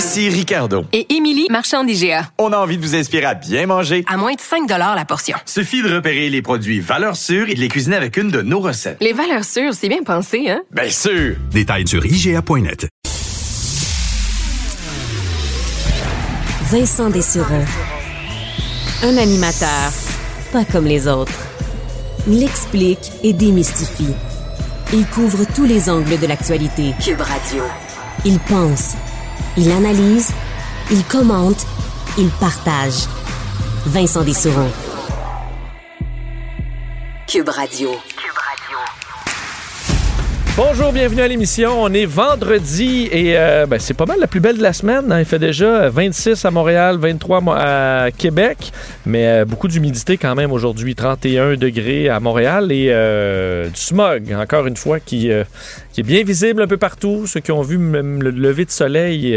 Ici Ricardo. Et Émilie, marchand d'IGA. On a envie de vous inspirer à bien manger. À moins de 5 la portion. Suffit de repérer les produits valeurs sûres et de les cuisiner avec une de nos recettes. Les valeurs sûres, c'est bien pensé, hein? Bien sûr! Détails sur IGA.net. Vincent Dessureau. Un animateur pas comme les autres. Il explique et démystifie. Il couvre tous les angles de l'actualité. Cube Radio. Il pense, il analyse, il commente, il partage. Vincent Dessureau. Cube Radio. Bonjour, bienvenue à l'émission. On est vendredi et euh, ben, c'est pas mal la plus belle de la semaine. hein. Il fait déjà 26 à Montréal, 23 mo- à Québec, mais euh, beaucoup d'humidité quand même aujourd'hui, 31 degrés à Montréal et euh, du smog, encore une fois, qui, qui est bien visible un peu partout. Ceux qui ont vu même le lever de soleil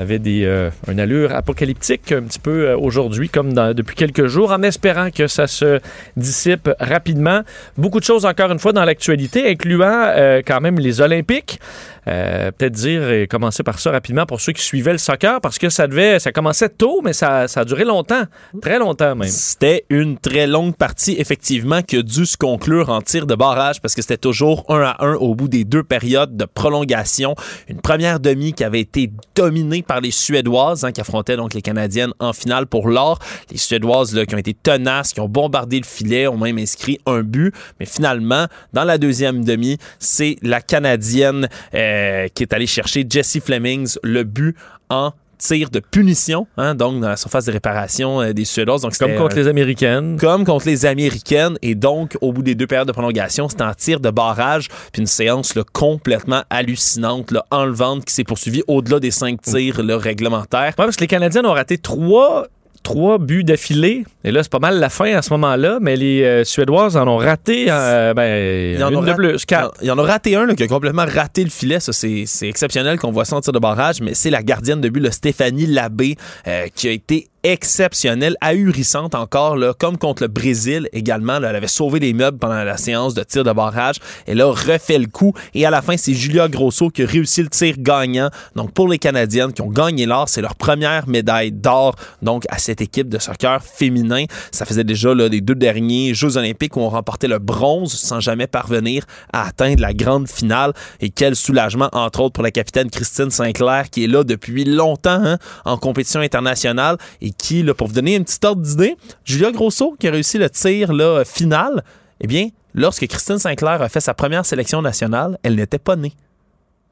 avaient des, euh, une allure apocalyptique un petit peu euh, aujourd'hui, comme depuis quelques jours, en espérant que ça se dissipe rapidement. Beaucoup de choses encore une fois dans l'actualité, incluant euh, quand même les Olympiques. Euh, Peut-être dire et commencer par ça rapidement pour ceux qui suivaient le soccer, parce que ça devait, ça commençait tôt, mais ça, ça a duré longtemps, très longtemps même. C'était une très longue partie, effectivement, qui a dû se conclure en tir de barrage parce que c'était toujours un à un au bout des deux périodes de prolongation. Une première demi qui avait été dominée par les Suédoises, hein, qui affrontaient donc les Canadiennes en finale pour l'or. Les Suédoises là, qui ont été tenaces, qui ont bombardé le filet, ont même inscrit un but. Mais finalement, dans la deuxième demi, c'est la Canadienne euh, qui est allée chercher Jessie Flemings le but en tir de punition, hein, donc dans la surface de réparation euh, des Suédoises. Donc Comme contre euh, les Américaines. comme contre les Américaines. Et donc, au bout des deux périodes de prolongation, c'était en tir de barrage. Puis une séance là, complètement hallucinante, là, enlevante, qui s'est poursuivie au-delà des cinq tirs là, réglementaires. Ouais, parce que les Canadiennes ont raté trois, trois buts d'affilée. Et là, c'est pas mal la fin à ce moment-là, mais les euh, Suédoises en ont raté euh, ben, Il y en une a de plus, quatre. Il y en a raté un là, qui a complètement raté le filet. Ça, c'est exceptionnel qu'on voit ça en tir de barrage, mais c'est la gardienne de but, Stéphanie Labbé, euh, qui a été exceptionnelle, ahurissante encore, là, comme contre le Brésil également. là. elle avait sauvé les meubles pendant la séance de tir de barrage. Elle a refait le coup. Et à la fin, c'est Julia Grosso qui a réussi le tir gagnant. Donc, pour les Canadiennes qui ont gagné l'or, c'est leur première médaille d'or, donc, à cette équipe de soccer féminin. Ça faisait déjà là, les deux derniers Jeux olympiques où on remportait le bronze sans jamais parvenir à atteindre la grande finale. Et quel soulagement, entre autres, pour la capitaine Christine Sinclair, qui est là depuis longtemps hein, en compétition internationale et qui, là, pour vous donner une petite ordre d'idée, Julia Grosso, qui a réussi le tir final, eh bien, lorsque Christine Sinclair a fait sa première sélection nationale, elle n'était pas née.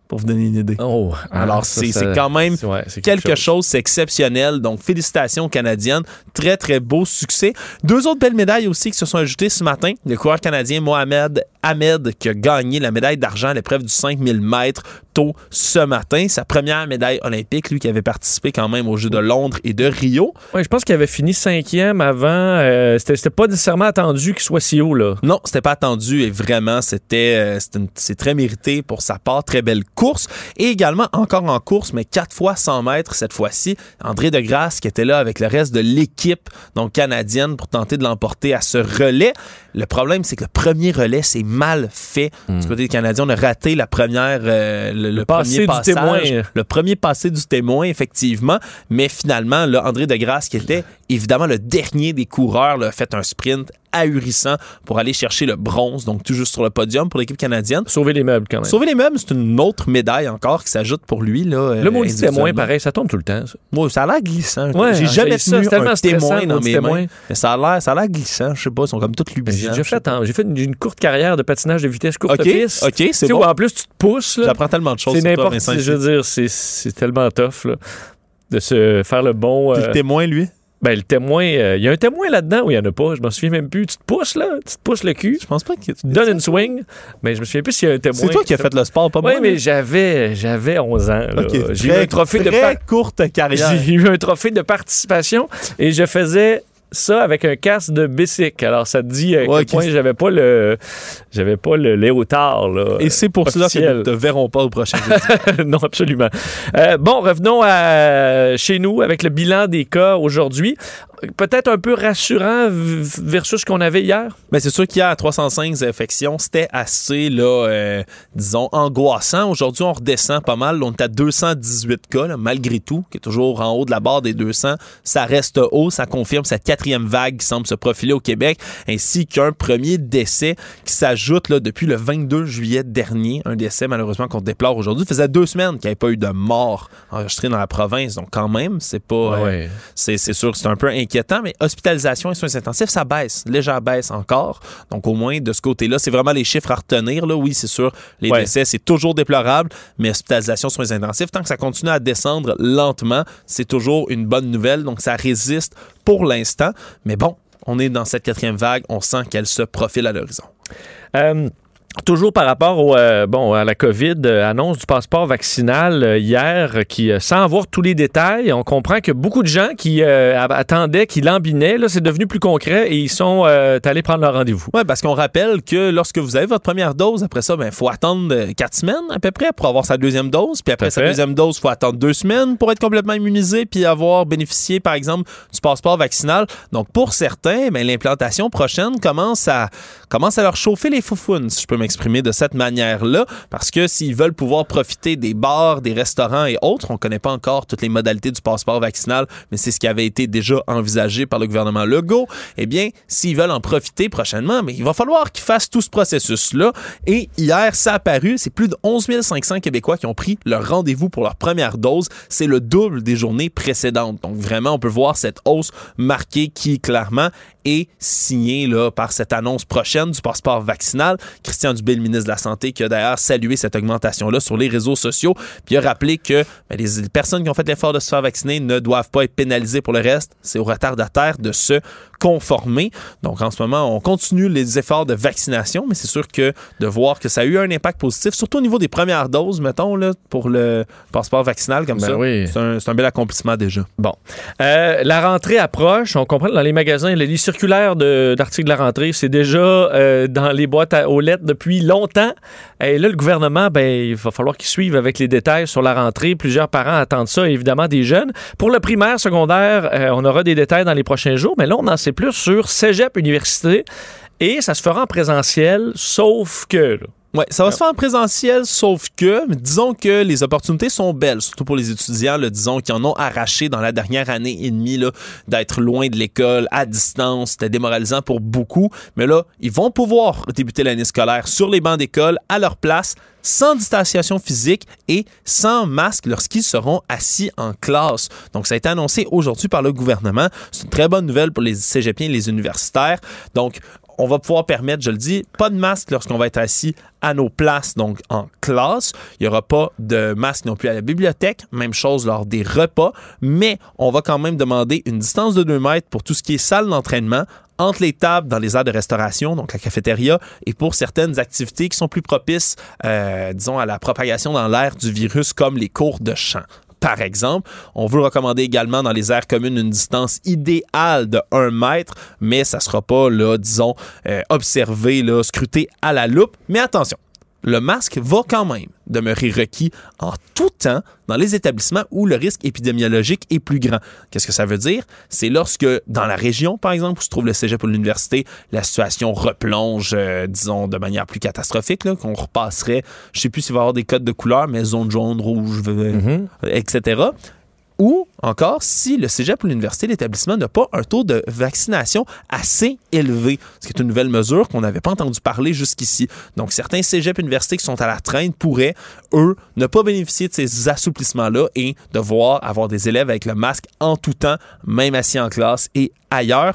Pour vous donner une idée. Oh, Alors, ça, c'est quand même ouais, quelque chose, c'est exceptionnel. Donc, félicitations aux Canadiennes. Très, très beau succès. Deux autres belles médailles aussi qui se sont ajoutées ce matin. Le coureur canadien Mohamed Ahmed qui a gagné la médaille d'argent à l'épreuve du 5000 mètres tôt ce matin. Sa première médaille olympique, lui qui avait participé quand même aux Jeux de Londres et de Rio. Ouais, je pense qu'il avait fini cinquième avant. euh, C'était c'était pas nécessairement attendu qu'il soit si haut, là. Non, c'était pas attendu et vraiment, c'était euh, c'est très mérité pour sa part. Très belle course. Et également, encore en course, mais quatre fois 100 mètres cette fois-ci. André de Grasse qui était là avec le reste de l'équipe donc canadienne pour tenter de l'emporter à ce relais. Le problème, c'est que le premier relais, c'est mal fait. Du côté des Canadiens, on a raté la première, euh, le, le passé premier du passage, témoin. le premier passé du témoin, effectivement. Mais finalement, là, André de Grasse, qui était évidemment le dernier des coureurs, là, a fait un sprint ahurissant pour aller chercher le bronze, donc tout juste sur le podium pour l'équipe canadienne. Sauver les meubles, quand même. Sauver les meubles, c'est une autre médaille encore qui s'ajoute pour lui. Là, Le mot euh, témoin, pareil, ça tombe tout le temps, ça. Ça a l'air glissant. Ouais, J'ai jamais ça, tenu tellement un témoin le dans mot du mes témoin. mains. Mais ça a l'air, ça a l'air glissant. Je sais pas, ils sont comme tous Ben, J'ai fait, j'ai fait une, une courte carrière de patinage de vitesse courte Ok, piste. ok, c'est bon. où en plus tu te pousses. J'apprends tellement de choses. C'est n'importe Vincent, Je veux dire, c'est- tellement tough là, de se faire le bon. Puis euh, le témoin, lui? Ben, le témoin, euh, il y a un témoin là-dedans ou il n'y en a pas? Je m'en souviens même plus. Tu te pousses, là? Tu te pousses le cul? Je pense pas que tu te donnes une swing? Mais je me souviens plus s'il y a un témoin. C'est toi qui as fait le sport, pas Oui, moi. mais là. j'avais, j'avais 11 ans. J'ai eu un trophée de par- courte carrière. J'ai eu un trophée de participation et je faisais ça avec un casque de bicycle. Alors ça te dit à quel point j'avais pas le j'avais pas le léotard là. Et c'est pour cela que nous ne te verrons pas au prochain non, absolument. Euh, bon, revenons à chez nous avec le bilan des cas aujourd'hui. Peut-être un peu rassurant versus ce qu'on avait hier? Mais c'est sûr qu'il y a 305 infections. C'était assez, là, euh, disons, angoissant. Aujourd'hui, on redescend pas mal. On est à 218 cas, là, malgré tout, qui est toujours en haut de la barre des 200. Ça reste haut. Ça confirme cette quatrième vague qui semble se profiler au Québec, ainsi qu'un premier décès qui s'ajoute là, depuis le 22 juillet dernier. Un décès, malheureusement, qu'on déplore aujourd'hui. Ça faisait deux semaines qu'il n'y avait pas eu de mort enregistrée dans la province. Donc, quand même, c'est pas... euh, c'est c'est sûr que c'est un peu inquiétant, mais hospitalisation et soins intensifs, ça baisse. Légère baisse encore. Donc, au moins, de ce côté-là, c'est vraiment les chiffres à retenir. Là. Oui, c'est sûr, les Ouais. décès, c'est toujours déplorable, mais hospitalisation, soins intensifs, tant que ça continue à descendre lentement, c'est toujours une bonne nouvelle. Donc, ça résiste pour l'instant. Mais bon, on est dans cette quatrième vague. On sent qu'elle se profile à l'horizon. Euh, Toujours par rapport au, euh, bon, à la COVID, euh, annonce du passeport vaccinal euh, hier, qui, sans avoir tous les détails, on comprend que beaucoup de gens qui attendaient, qui lambinaient, là, c'est devenu plus concret et ils sont allés prendre leur rendez-vous. Oui, parce qu'on rappelle que lorsque vous avez votre première dose, après ça, il ben, faut attendre quatre semaines à peu près pour avoir sa deuxième dose. Puis après sa deuxième dose, il faut attendre deux semaines pour être complètement immunisé puis avoir bénéficié, par exemple, du passeport vaccinal. Donc, pour certains, ben, l'implantation prochaine commence à, commence à leur chauffer les foufounes, si je peux m'exprimer de cette manière-là, parce que s'ils veulent pouvoir profiter des bars, des restaurants et autres, on ne connaît pas encore toutes les modalités du passeport vaccinal, mais c'est ce qui avait été déjà envisagé par le gouvernement Legault. Eh bien, s'ils veulent en profiter prochainement, mais il va falloir qu'ils fassent tout ce processus-là. Et hier, ça a apparu, c'est plus de 11 500 Québécois qui ont pris leur rendez-vous pour leur première dose. C'est le double des journées précédentes. Donc vraiment, on peut voir cette hausse marquée qui, clairement, est signée là, par cette annonce prochaine du passeport vaccinal. Christian Dubé, le ministre de la Santé, qui a d'ailleurs salué cette augmentation-là sur les réseaux sociaux, puis a rappelé que ben, les personnes qui ont fait l'effort de se faire vacciner ne doivent pas être pénalisées pour le reste. C'est aux retardataires de se conformer. Donc en ce moment, on continue les efforts de vaccination, mais c'est sûr que de voir que ça a eu un impact positif, surtout au niveau des premières doses, mettons, là, pour le passeport vaccinal comme Ben ça, oui. c'est un, bel accomplissement déjà. Bon. Euh, la rentrée approche. On comprend que dans les magasins, les circulaires de- d'articles de la rentrée, c'est déjà euh, dans les boîtes à- aux lettres depuis longtemps. Et là, le gouvernement, ben, il va falloir qu'il suive avec les détails sur la rentrée. Plusieurs parents attendent ça, évidemment, des jeunes. Pour le primaire, secondaire, euh, on aura des détails dans les prochains jours. Mais là, on en sait plus sur cégep, université. Et ça se fera en présentiel, sauf que... Ouais, ça va se faire en présentiel, sauf que, disons que les opportunités sont belles, surtout pour les étudiants, là, disons, qui en ont arraché dans la dernière année et demie d'être loin de l'école, à distance, c'était démoralisant pour beaucoup. Mais là, ils vont pouvoir débuter l'année scolaire sur les bancs d'école, à leur place, sans distanciation physique et sans masque lorsqu'ils seront assis en classe. Donc, ça a été annoncé aujourd'hui par le gouvernement. C'est une très bonne nouvelle pour les cégepiens et les universitaires. Donc, on va pouvoir permettre, je le dis, pas de masque lorsqu'on va être assis à nos places, donc en classe. Il n'y aura pas de masque non plus à la bibliothèque. Même chose lors des repas. Mais on va quand même demander une distance de 2 mètres pour tout ce qui est salle d'entraînement entre les tables dans les aires de restauration, donc la cafétéria, et pour certaines activités qui sont plus propices, euh, disons, à la propagation dans l'air du virus, comme les cours de chant. Par exemple, on veut recommander également dans les aires communes une distance idéale de 1 mètre, mais ça sera pas, là, disons, euh, observé, là, scruté à la loupe. Mais attention, le masque va quand même demeurer requis en tout temps dans les établissements où le risque épidémiologique est plus grand. Qu'est-ce que ça veut dire? C'est lorsque, dans la région, par exemple, où se trouve le cégep ou l'université, la situation replonge, euh, disons, de manière plus catastrophique, là, qu'on repasserait, je sais plus s'il va y avoir des codes de couleur, mais zone jaune, rouge, euh, etc. Ou encore, si le cégep ou l'université, l'établissement n'a pas un taux de vaccination assez élevé, ce qui est une nouvelle mesure qu'on n'avait pas entendu parler jusqu'ici. Donc, certains cégeps universités qui sont à la traîne pourraient, eux, ne pas bénéficier de ces assouplissements-là et devoir avoir des élèves avec le masque en tout temps, même assis en classe et ailleurs.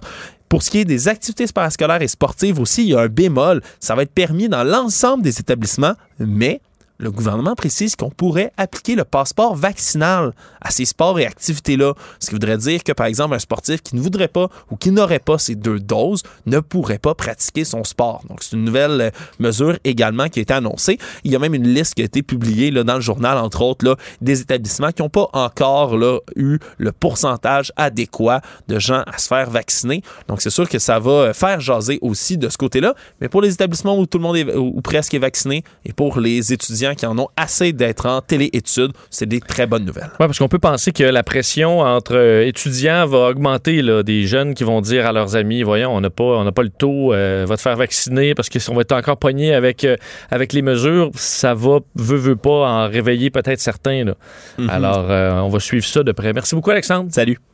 Pour ce qui est des activités parascolaires et sportives aussi, il y a un bémol. Ça va être permis dans l'ensemble des établissements, mais le gouvernement précise qu'on pourrait appliquer le passeport vaccinal à ces sports et activités-là. Ce qui voudrait dire que, par exemple, un sportif qui ne voudrait pas ou qui n'aurait pas ces deux doses ne pourrait pas pratiquer son sport. Donc, c'est une nouvelle euh, mesure également qui a été annoncée. Il y a même une liste qui a été publiée là, dans le journal, entre autres, là, des établissements qui n'ont pas encore là, eu le pourcentage adéquat de gens à se faire vacciner. Donc, c'est sûr que ça va faire jaser aussi de ce côté-là. Mais pour les établissements où tout le monde est, ou presque est vacciné et pour les étudiants qui en ont assez d'être en téléétudes, c'est des très bonnes nouvelles. Oui, parce qu'on peut penser que la pression entre euh, étudiants va augmenter. Là, des jeunes qui vont dire à leurs amis, voyons, on n'a pas, on pas le taux, euh, va te faire vacciner parce qu'on va être encore pogné avec, euh, avec les mesures. Ça va, veut, veut pas, en réveiller peut-être certains. Là. Mhm. Alors, euh, on va suivre ça de près. Merci beaucoup, Alexandre. Salut.